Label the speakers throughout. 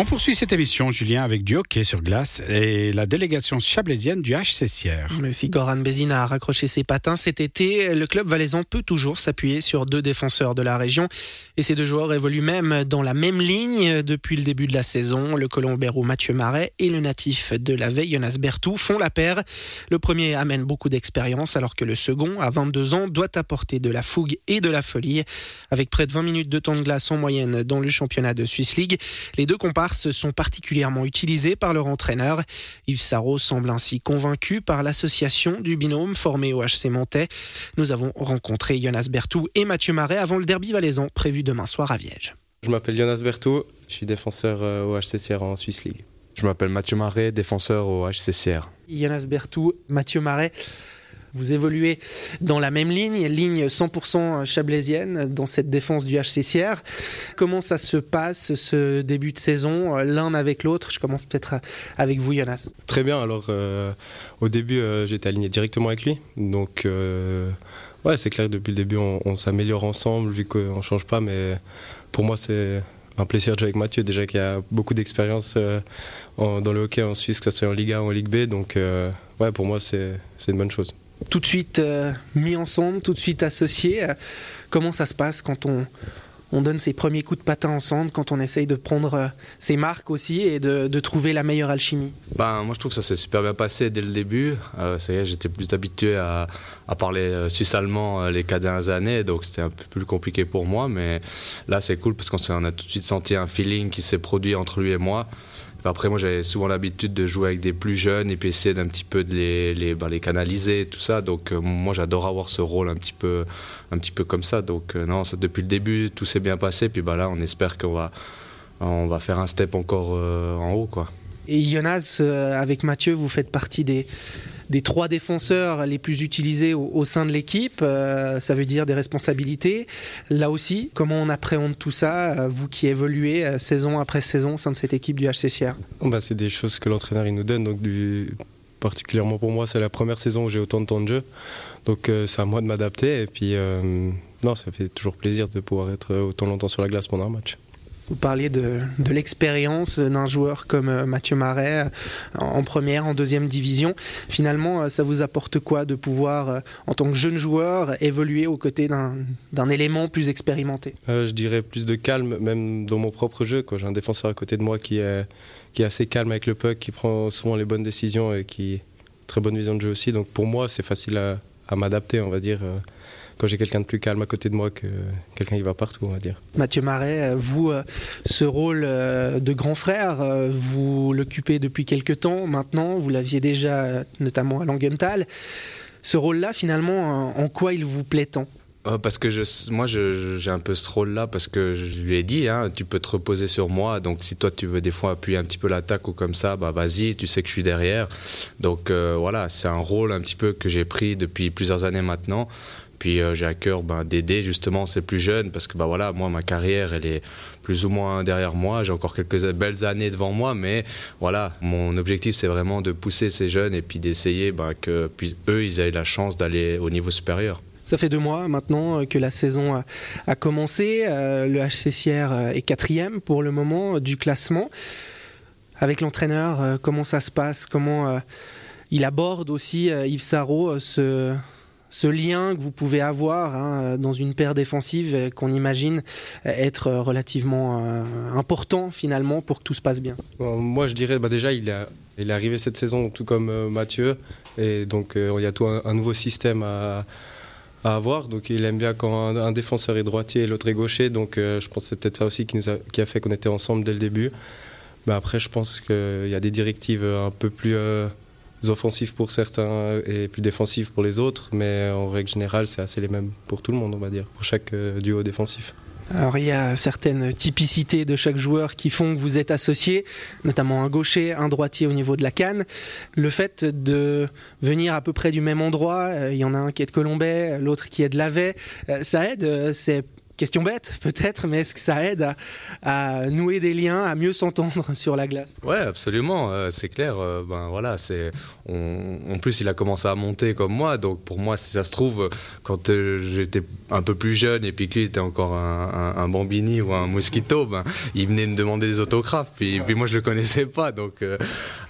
Speaker 1: On poursuit cette émission, Julien, avec du hockey sur glace et la délégation chablaisienne du HCCR.
Speaker 2: Mais si Goran Bézina a raccroché ses patins cet été, le club valaisan peut toujours s'appuyer sur deux défenseurs de la région. Et ces deux joueurs évoluent même dans la même ligne depuis le début de la saison. Le colombéro Mathieu Marais et le natif de la veille, Jonas Bertou, font la paire. Le premier amène beaucoup d'expérience alors que le second, à 22 ans, doit apporter de la fougue et de la folie. Avec près de 20 minutes de temps de glace en moyenne dans le championnat de Swiss League, les deux comparses sont particulièrement utilisés par leur entraîneur. Yves Sarro semble ainsi convaincu par l'association du binôme formé au HC Montais. Nous avons rencontré Jonas Bertou et Mathieu Marais avant le derby valaisan prévu demain soir à Viège.
Speaker 3: Je m'appelle Jonas Bertou, je suis défenseur euh, au HCCR en Swiss League.
Speaker 4: Je m'appelle Mathieu Marais, défenseur au HCCR.
Speaker 2: Jonas Bertou, Mathieu Marais. Vous évoluez dans la même ligne, ligne 100% chablaisienne dans cette défense du HCCR. Comment ça se passe ce début de saison, l'un avec l'autre? Je commence peut-être avec vous, Jonas.
Speaker 3: Très bien. Alors, euh, au début, euh, j'étais aligné directement avec lui. Donc, euh, ouais, c'est clair que depuis le début, on, s'améliore ensemble, vu qu'on ne change pas. Mais pour moi, c'est un plaisir de jouer avec Mathieu, déjà qu'il a beaucoup d'expérience dans le hockey en Suisse, que ce soit en Ligue 1 ou en Ligue B. Donc, ouais, pour moi, c'est une bonne chose
Speaker 2: tout de suite euh, mis ensemble, tout de suite associés. Euh, comment ça se passe quand on, on donne ses premiers coups de patin ensemble, quand on essaye de prendre euh, ses marques aussi et de, trouver la meilleure alchimie?
Speaker 4: Ben, Moi, je trouve que ça s'est super bien passé dès le début. j'étais plus habitué à, parler suisse-allemand les quatre dernières années, donc c'était un peu plus compliqué pour moi. Mais là, c'est cool parce qu'on a tout de suite senti un feeling qui s'est produit entre lui et moi. Après, moi, j'avais souvent l'habitude de jouer avec des plus jeunes et puis essayer d'un petit peu de les, les, ben, canaliser, tout ça. Donc, euh, moi, j'adore avoir ce rôle un petit peu, un petit peu comme ça. Donc, euh, non, ça, depuis le début, tout s'est bien passé. Puis ben, là, on espère qu'on va, on va faire un step encore euh, en haut. Quoi.
Speaker 2: Et Jonas, avec Mathieu, vous faites partie des, des trois défenseurs les plus utilisés au, sein de l'équipe. Euh, ça veut dire des responsabilités. Là aussi, comment on appréhende tout ça, euh, vous qui évoluez euh, saison après saison au sein de cette équipe du HCCR
Speaker 3: bah, C'est des choses que l'entraîneur nous donne. Donc particulièrement pour moi, c'est la première saison où j'ai autant de temps de jeu. Donc c'est à moi de m'adapter. Et puis, non, ça fait toujours plaisir de pouvoir être autant longtemps sur la glace pendant un match.
Speaker 2: Vous parliez de, l'expérience d'un joueur comme euh, Mathieu Marais euh, en première, en deuxième division. Finalement, euh, ça vous apporte quoi de pouvoir, en tant que jeune joueur, évoluer aux côtés d'un élément plus expérimenté?
Speaker 3: Je dirais plus de calme, même dans mon propre jeu. J'ai un défenseur à côté de moi qui est, assez calme avec le puck, qui prend souvent les bonnes décisions et qui a très bonne vision de jeu aussi. Donc pour moi, c'est facile à, à m'adapter, on va dire quand j'ai quelqu'un de plus calme à côté de moi que quelqu'un qui va partout, on va dire.
Speaker 2: Mathieu Marais, vous, euh, ce rôle euh, de grand frère, euh, vous l'occupez depuis quelques temps maintenant, vous l'aviez déjà notamment à Langenthal. Ce rôle-là, finalement, en quoi il vous plaît tant?
Speaker 4: Parce que je, moi, j'ai un peu ce rôle-là parce que je lui ai dit, hein, tu peux te reposer sur moi. Donc, si toi, tu veux des fois appuyer un petit peu l'attaque ou comme ça, bah vas-y, tu sais que je suis derrière. Donc, voilà, c'est un rôle un petit peu que j'ai pris depuis plusieurs années maintenant. Puis euh, j'ai à cœur ben, d'aider justement ces plus jeunes parce que bah, voilà, moi, ma carrière, elle est plus ou moins derrière moi. J'ai encore quelques belles années devant moi, mais voilà, mon objectif, c'est vraiment de pousser ces jeunes et puis d'essayer ben, que puis, eux, ils aient la chance d'aller au niveau supérieur.
Speaker 2: Ça fait deux mois maintenant que la saison a, commencé. Euh, le HCCR est quatrième pour le moment du classement. Avec l'entraîneur, euh, comment ça se passe? Comment il aborde aussi Yves Sarro ce, ce lien que vous pouvez avoir hein, dans une paire défensive qu'on imagine être relativement euh, important finalement pour que tout se passe bien?
Speaker 3: Moi je dirais bah déjà il, est arrivé cette saison tout comme euh, Mathieu. Et donc euh, il y a tout un, nouveau système à, avoir. Donc il aime bien quand un, défenseur est droitier et l'autre est gaucher. Donc je pense que c'est peut-être ça aussi qui, nous a, fait qu'on était ensemble dès le début. Après je pense qu'il y a des directives un peu plus offensifs pour certains et plus défensifs pour les autres, mais en règle générale, c'est assez les mêmes pour tout le monde, on va dire, pour chaque euh, duo défensif.
Speaker 2: Alors il y a certaines typicités de chaque joueur qui font que vous êtes associés, notamment un gaucher, un droitier au niveau de la canne. Le fait de venir à peu près du même endroit, euh, il y en a un qui est de Colombay, l'autre qui est de Lavey, euh, ça aide. C'est Question bête, peut-être, mais est-ce que ça aide à, nouer des liens, à mieux s'entendre sur la glace?
Speaker 4: Ouais, absolument, euh, c'est clair. Euh, ben voilà, c'est. en plus, il a commencé à monter comme moi, donc pour moi, si ça se trouve, quand euh, j'étais un peu plus jeune et puis qu'il était encore un, bambini ou un mosquito, ben, il venait me demander des autographes, puis, puis moi je le connaissais pas, donc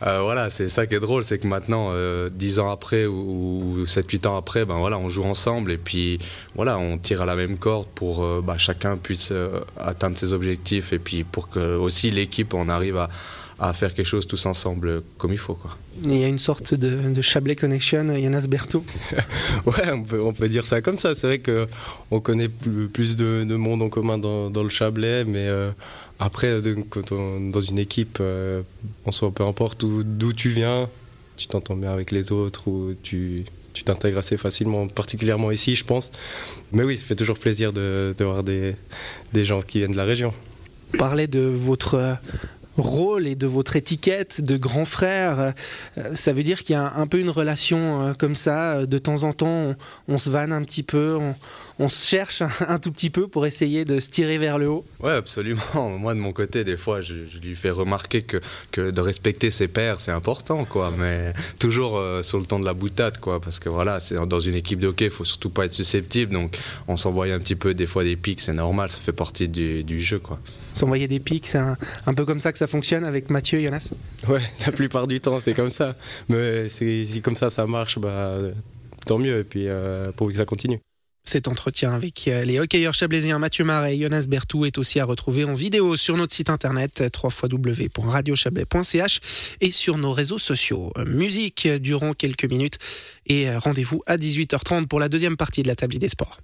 Speaker 4: voilà, c'est ça qui est drôle, c'est que maintenant, dix ans après ou, sept, 7-8 ans après, ben voilà, on joue ensemble et puis voilà, on tire à la même corde pour bah, chacun puisse euh, atteindre ses objectifs et puis pour que aussi l'équipe on arrive à, faire quelque chose tous ensemble comme il faut. Quoi.
Speaker 2: Il y a une sorte de, Chablais Connection, Jonas Berthaud
Speaker 3: Ouais, on peut, on peut, dire ça comme ça. C'est vrai qu'on connaît plus, de, monde en commun dans, le Chablais, mais euh, après, quand on, dans une équipe, euh, on soit peu importe d'où tu viens, tu t'entends bien avec les autres ou tu, tu t'intègres assez facilement, particulièrement ici, je pense. Mais oui, ça fait toujours plaisir de, voir des, des gens qui viennent de la région.
Speaker 2: Parler de votre rôle et de votre étiquette de grand frère. Euh, ça veut dire qu'il y a un peu une relation euh, comme ça. De temps en temps, on, se vanne un petit peu, on, se cherche un, tout petit peu pour essayer de se tirer vers le haut.
Speaker 4: Ouais, absolument. Moi, de mon côté, des fois, je, lui fais remarquer que, que, de respecter ses pairs, c'est important, quoi. Mais toujours euh, sur le temps de la boutade, quoi. Parce que voilà, c'est dans une équipe de hockey, il faut surtout pas être susceptible. Donc, on s'envoie un petit peu des fois des pics, c'est normal, ça fait partie du, du jeu, quoi.
Speaker 2: S'envoyer des pics, c'est un, un peu comme ça que ça fonctionne avec Mathieu et Jonas?
Speaker 3: Ouais, la plupart du temps, c'est comme ça. Mais si comme ça, ça marche, bah, tant mieux. Et puis, euh, pour que ça continue.
Speaker 2: Cet entretien avec euh, les hockeyeurs chablaisiens Mathieu Marais et Jonas Bertou est aussi à retrouver en vidéo sur notre site internet www.radiochablais.ch et sur nos réseaux sociaux. Musique durant quelques minutes et rendez-vous à 18h30 pour la deuxième partie de la table des sports.